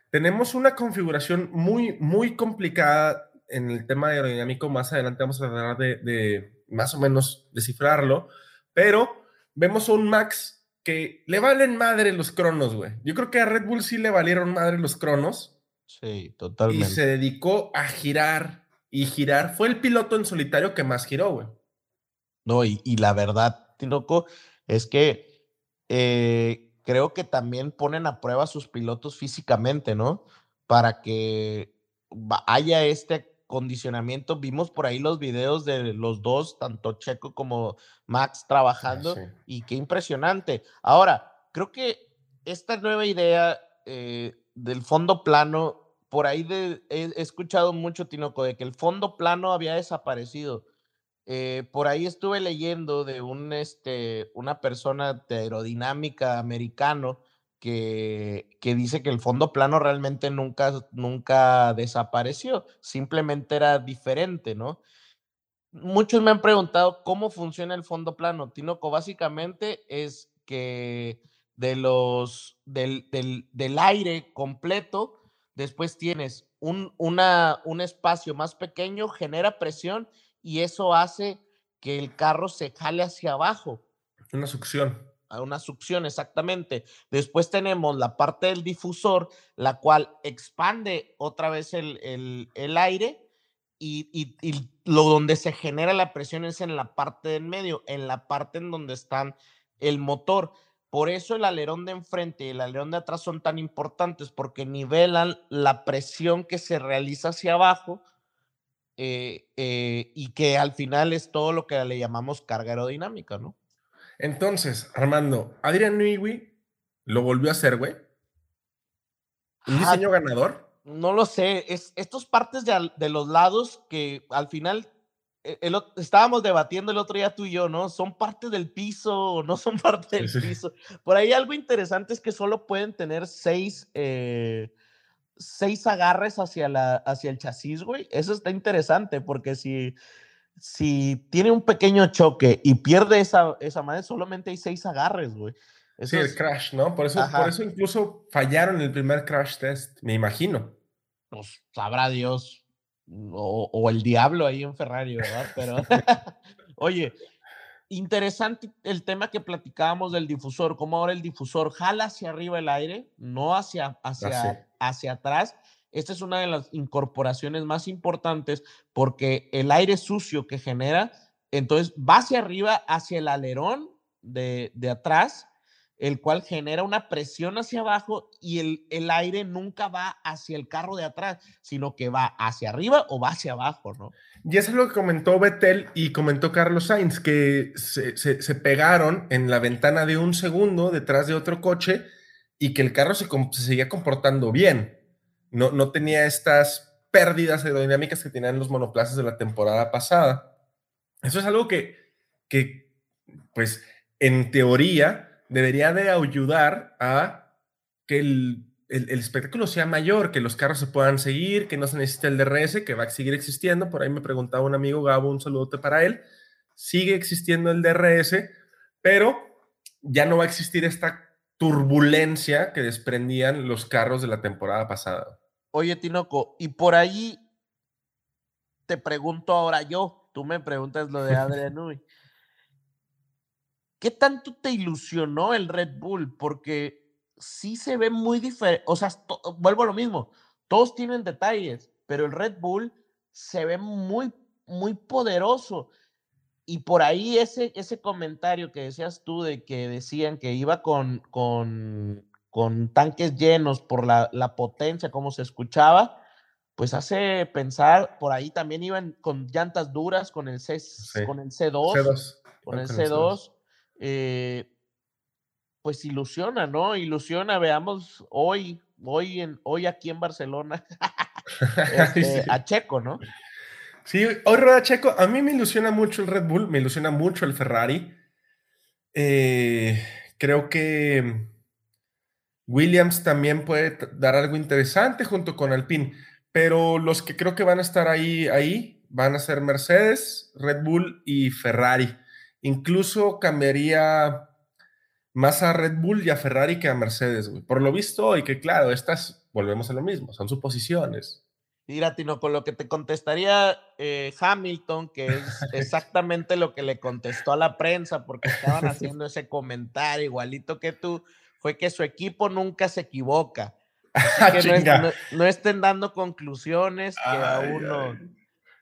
Tenemos una configuración muy, muy complicada en el tema aerodinámico. Más adelante vamos a tratar de, de más o menos descifrarlo, pero vemos a un Max que le valen madre los cronos, güey. Yo creo que a Red Bull sí le valieron madre los cronos. Sí, totalmente. Y se dedicó a girar y girar. Fue el piloto en solitario que más giró, güey. No, y, y, la verdad, Tinoco, es que eh, creo que también ponen a prueba a sus pilotos físicamente, ¿no? Para que haya este condicionamiento. Vimos por ahí los videos de los dos, tanto Checo como Max Ah, trabajando, sí. y qué impresionante. Ahora, creo que esta nueva idea eh, del fondo plano, por ahí he, escuchado mucho, Tinoco, de que el fondo plano había desaparecido. Eh, por ahí estuve leyendo de un, este, una persona de aerodinámica americano que, que, dice que el fondo plano realmente nunca, nunca desapareció, simplemente era diferente, ¿no? Muchos me han preguntado cómo funciona el fondo plano. Tinoco, básicamente es que de los, del, del, del aire completo, después tienes un, una, un espacio más pequeño, genera presión y eso hace que el carro se jale hacia abajo. Una succión a una succión, exactamente. Después tenemos la parte del difusor, la cual expande otra vez el, el, el aire y, y, y, lo donde se genera la presión es en la parte del medio, en la parte en donde están el motor. Por eso el alerón de enfrente y el alerón de atrás son tan importantes, porque nivelan la presión que se realiza hacia abajo eh, eh, y que al final es todo lo que le llamamos carga aerodinámica, ¿no? Entonces, Armando, Adrian Newey lo volvió a hacer, güey. ¿Un diseño ah, ganador? No lo sé. Es estos partes de, de los lados que al final el, estábamos debatiendo el otro día tú y yo, ¿no? ¿Son parte del piso o no son parte del piso? Por ahí algo interesante es que solo pueden tener seis, eh, seis agarres hacia, la, hacia el chasis, güey. Eso está interesante porque si si tiene un pequeño choque y pierde esa, esa madre, solamente hay seis agarres, güey. Eso sí, es... el crash, ¿no? Por eso, por eso incluso fallaron el primer crash test, me imagino. Pues sabrá Dios. O, o el diablo ahí en Ferrari, ¿verdad? Pero, oye, interesante el tema que platicábamos del difusor, cómo ahora el difusor jala hacia arriba el aire, no hacia, hacia, Así. hacia atrás. Esta es una de las incorporaciones más importantes porque el aire sucio que genera, entonces va hacia arriba, hacia el alerón de, de atrás, el cual genera una presión hacia abajo y el, el, aire nunca va hacia el carro de atrás, sino que va hacia arriba o va hacia abajo, ¿no? Y eso es lo que comentó Betel y comentó Carlos Sainz, que se, se, se pegaron en la ventana de un segundo detrás de otro coche y que el carro se, se seguía comportando bien no, no tenía estas pérdidas aerodinámicas que tenían los monoplazas de la temporada pasada. Eso es algo que, que pues, en teoría debería de ayudar a que el, el, el, espectáculo sea mayor, que los carros se puedan seguir, que no se necesite el DRS, que va a seguir existiendo. Por ahí me preguntaba un amigo Gabo, un saludote para él. Sigue existiendo el DRS, pero ya no va a existir esta turbulencia que desprendían los carros de la temporada pasada. Oye, Tinoco, y por ahí te pregunto ahora yo, tú me preguntas lo de Newey. ¿Qué tanto te ilusionó el Red Bull? Porque sí se ve muy diferente, o sea, vuelvo a lo mismo, todos tienen detalles, pero el Red Bull se ve muy, muy poderoso. Y por ahí ese, ese comentario que decías tú de que decían que iba con, con, con tanques llenos por la, la potencia, como se escuchaba, pues hace pensar, por ahí también iban con llantas duras, con el, C, con el C2, con el C2, eh, pues ilusiona, ¿no? Ilusiona, veamos hoy, hoy, en, hoy aquí en Barcelona, este, a Checo, ¿no? Sí, hoy rueda Checo. A mí me ilusiona mucho el Red Bull, me ilusiona mucho el Ferrari. Eh, creo que Williams también puede dar algo interesante junto con Alpine pero los que creo que van a estar ahí, ahí van a ser Mercedes, Red Bull y Ferrari. Incluso cambiaría más a Red Bull y a Ferrari que a Mercedes, güey. Por lo visto, y que claro, estas, volvemos a lo mismo, son suposiciones. Mira, Tino, con lo que te contestaría eh, Hamilton, que es exactamente lo que le contestó a la prensa, porque estaban haciendo ese comentario igualito que tú, fue que su equipo nunca se equivoca Ah, no, estén dando conclusiones que aún no.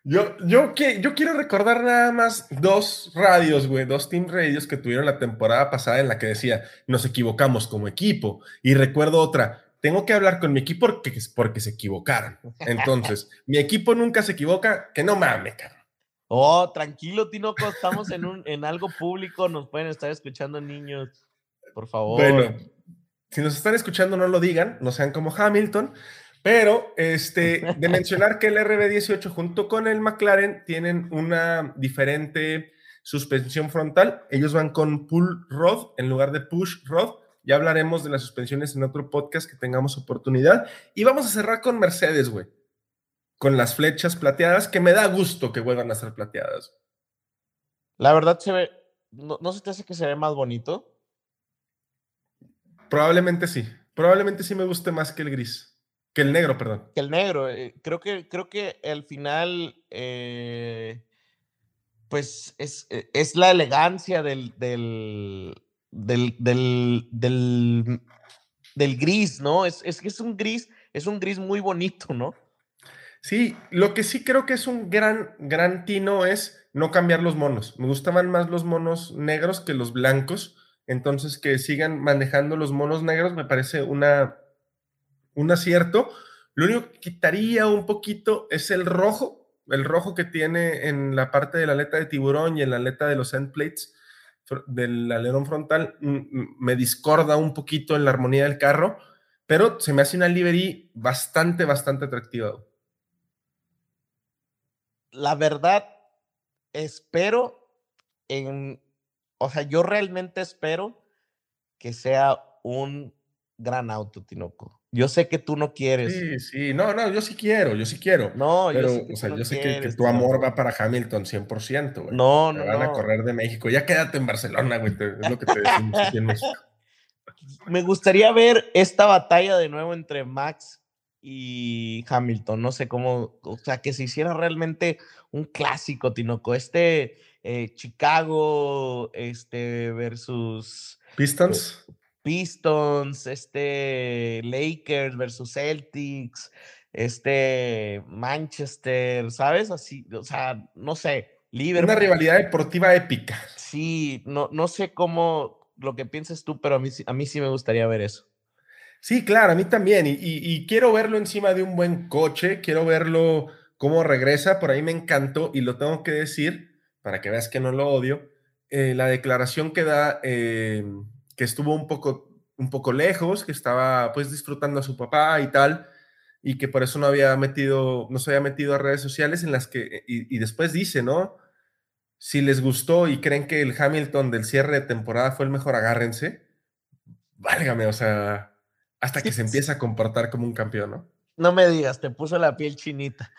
Yo, yo, yo quiero recordar nada más dos radios, güey, dos team radios que tuvieron la temporada pasada en la que decía, nos equivocamos como equipo. Y recuerdo otra, tengo que hablar con mi equipo porque, porque se equivocaron. Entonces, mi equipo nunca se equivoca, que no mames, cabrón. Oh, tranquilo, Tinoco, estamos en, un, en algo público, nos pueden estar escuchando niños, por favor. Bueno, si nos están escuchando, no lo digan, no sean como Hamilton, pero este, de mencionar que el RB18 junto con el McLaren tienen una diferente suspensión frontal. Ellos van con pull rod en lugar de push rod. Ya hablaremos de las suspensiones en otro podcast que tengamos oportunidad. Y vamos a cerrar con Mercedes, güey. Con las flechas plateadas, que me da gusto que vuelvan a ser plateadas. La verdad se ve, no, no se te hace que se ve más bonito. Probablemente sí. Probablemente sí me guste más que el gris. Que el negro, perdón. Que el negro. Eh, creo que, creo que al final, eh, pues es, eh, es, la elegancia del, del, del, del, del, gris, ¿no? Es, es, es un gris, es un gris muy bonito, ¿no? Sí, lo que sí creo que es un gran, gran tino es no cambiar los monos. Me gustaban más los monos negros que los blancos entonces, que sigan manejando los monos negros me parece una, un acierto. Lo único que quitaría un poquito es el rojo, el rojo que tiene en la parte de la aleta de tiburón y en la aleta de los end plates del alerón frontal. Mm, mm, me discorda un poquito en la armonía del carro, pero se me hace una livery bastante, bastante atractiva. La verdad, espero en o sea, yo realmente espero que sea un gran auto, Tinoco. Yo sé que tú no quieres. Sí, sí, no, no, yo sí quiero, yo sí quiero. No, yo sé que, o sea, yo sé que, tu amor va para Hamilton 100%, güey. No, no, van a correr de México. Ya quédate en Barcelona, güey, es lo que te decimos aquí en México. Me gustaría ver esta batalla de nuevo entre Max y Hamilton. No sé cómo, o sea, que se hiciera realmente un clásico, Tinoco. Este eh, Chicago este, versus Pistons. Pistons, este Lakers versus Celtics, este Manchester, ¿sabes? Así, o sea, no sé, Liverpool. Una rivalidad deportiva épica. Sí, no, no sé cómo lo que pienses tú, pero a mí, a mí sí me gustaría ver eso. Sí, claro, a mí también. y quiero verlo encima de un buen coche, quiero verlo cómo regresa, por ahí me encantó y lo tengo que decir para que veas que no lo odio, eh, la declaración que da eh, que estuvo un poco, un poco lejos, que estaba pues disfrutando a su papá y tal, y que por eso no había metido, no se había metido a redes sociales en las que, y, después dice, ¿no? Si les gustó y creen que el Hamilton del cierre de temporada fue el mejor, agárrense. Válgame, o sea, hasta que se empieza a comportar como un campeón, ¿no? No me digas, te puso la piel chinita.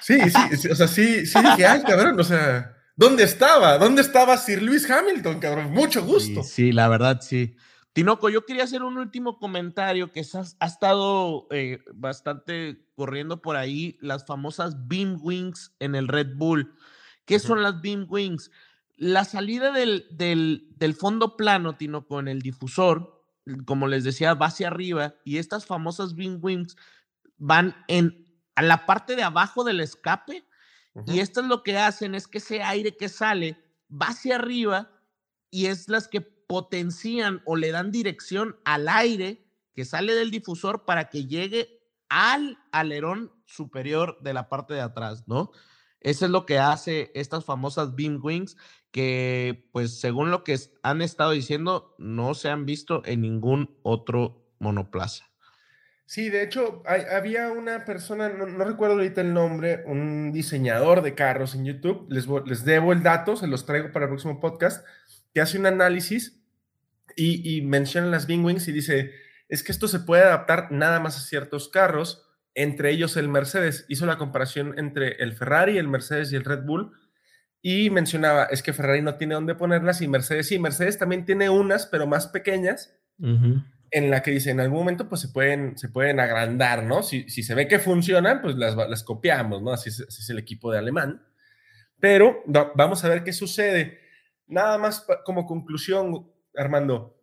Sí, sí, o sea, sí, sí dije, ay, cabrón, o sea, ¿Dónde estaba? ¿Dónde estaba Sir Luis Hamilton, cabrón? Mucho gusto. Sí, la verdad, sí. Tinoco, yo quería hacer un último comentario que ha, estado eh, bastante corriendo por ahí, las famosas Beam Wings en el Red Bull. ¿Qué son las Beam Wings? la salida del, del, del fondo plano, Tino, con el difusor, como les decía, va hacia arriba y estas famosas wing wings van en a la parte de abajo del escape y esto es lo que hacen es que ese aire que sale va hacia arriba y es las que potencian o le dan dirección al aire que sale del difusor para que llegue al alerón superior de la parte de atrás, ¿no? Eso es lo que hace estas famosas beam wings que, pues, según lo que han estado diciendo, no se han visto en ningún otro monoplaza. Sí, de hecho, había una persona, no, recuerdo ahorita el nombre, un diseñador de carros en YouTube, les, les debo el dato, se los traigo para el próximo podcast, que hace un análisis y, menciona las Bing Wings y dice, es que esto se puede adaptar nada más a ciertos carros, entre ellos el Mercedes. Hizo la comparación entre el Ferrari, el Mercedes y el Red Bull y mencionaba, es que Ferrari no tiene dónde ponerlas y Mercedes sí, Mercedes también tiene unas, pero más pequeñas en la que dice, en algún momento pues se pueden, se pueden agrandar, ¿no? Si, si se ve que funcionan, pues las, las copiamos, ¿no? Así es, el equipo de alemán. Pero vamos a ver qué sucede. Nada más como conclusión, Armando,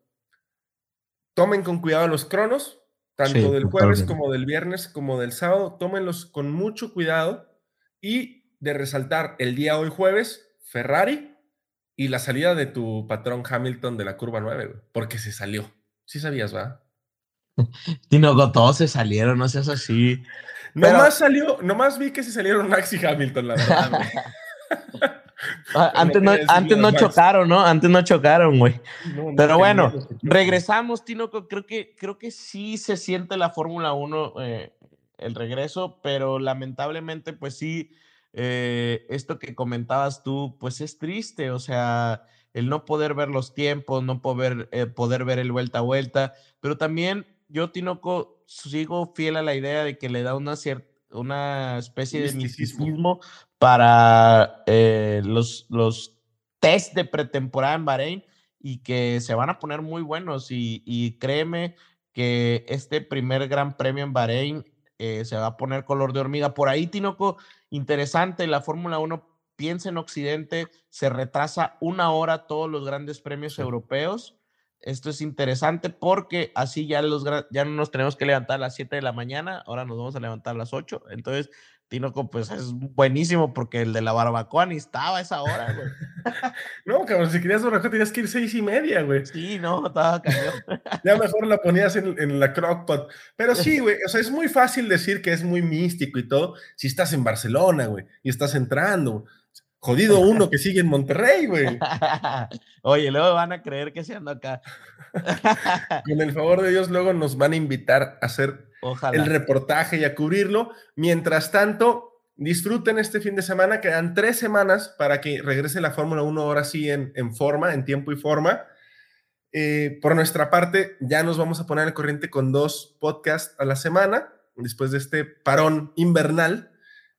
tomen con cuidado los cronos, tanto del jueves como del viernes como del sábado, tómenlos con mucho cuidado y de resaltar el día hoy jueves, Ferrari y la salida de tu patrón Hamilton de la curva 9, porque se salió. Sí sabías, ¿va? no, todos se salieron, no seas así. Nomás salió, nomás vi que se salieron Max y Hamilton, la verdad. Ah, antes no, antes no chocaron, ¿no? Antes no chocaron, güey. Pero bueno, regresamos, Tino. Creo que, creo que sí se siente la Fórmula 1 eh, el regreso, pero lamentablemente, pues sí, eh, esto que comentabas tú, pues es triste. O sea, el no poder ver los tiempos, no poder, eh, poder ver el vuelta a vuelta, pero también yo, Tinoco, sigo fiel a la idea de que le da una, cierta, una especie de misticismo para eh, los, los test de pretemporada en Bahrein y que se van a poner muy buenos y, y créeme que este primer gran premio en Bahrein eh, se va a poner color de hormiga. Por ahí, Tinoco, interesante, la Fórmula 1 piensa en Occidente, se retrasa una hora todos los grandes premios europeos. Esto es interesante porque así ya, los, ya no nos tenemos que levantar a las 7 de la mañana, ahora nos vamos a levantar a las 8. Entonces, Tinoco, pues es buenísimo porque el de la barbacoa ni estaba a esa hora, güey. no, cabrón, si querías barbacoa tenías que ir seis y media, güey. Sí, no, estaba cañón. ya mejor la ponías en, en la crockpot. Pero sí, güey, o sea, es muy fácil decir que es muy místico y todo si estás en Barcelona, güey, y estás entrando. Jodido uno que sigue en Monterrey, güey. Oye, luego van a creer que se anda acá. Con el favor de Dios, luego nos van a invitar a hacer el reportaje y a cubrirlo. Mientras tanto, disfruten este fin de semana. Quedan tres semanas para que regrese la Fórmula 1 ahora sí en, en, forma, en tiempo y forma. Eh, por nuestra parte, ya nos vamos a poner al corriente con dos podcasts a la semana, después de este parón invernal.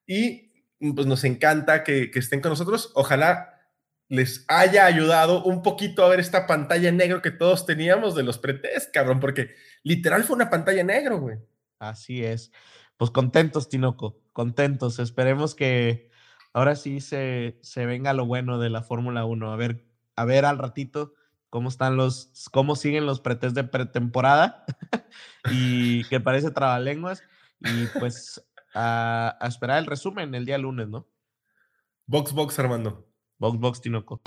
Y pues nos encanta que, estén con nosotros. Ojalá les haya ayudado un poquito a ver esta pantalla negro que todos teníamos de los pretest, cabrón, porque literal fue una pantalla negro, güey. Así es. Pues contentos, Tinoco, contentos. Esperemos que ahora sí se, se venga lo bueno de la Fórmula 1. A ver, a ver al ratito cómo están los, cómo siguen los pretest de pretemporada y que parece trabalenguas. Y pues a, esperar el resumen el día lunes, ¿no? Box Box Armando. Box Box Tinoco.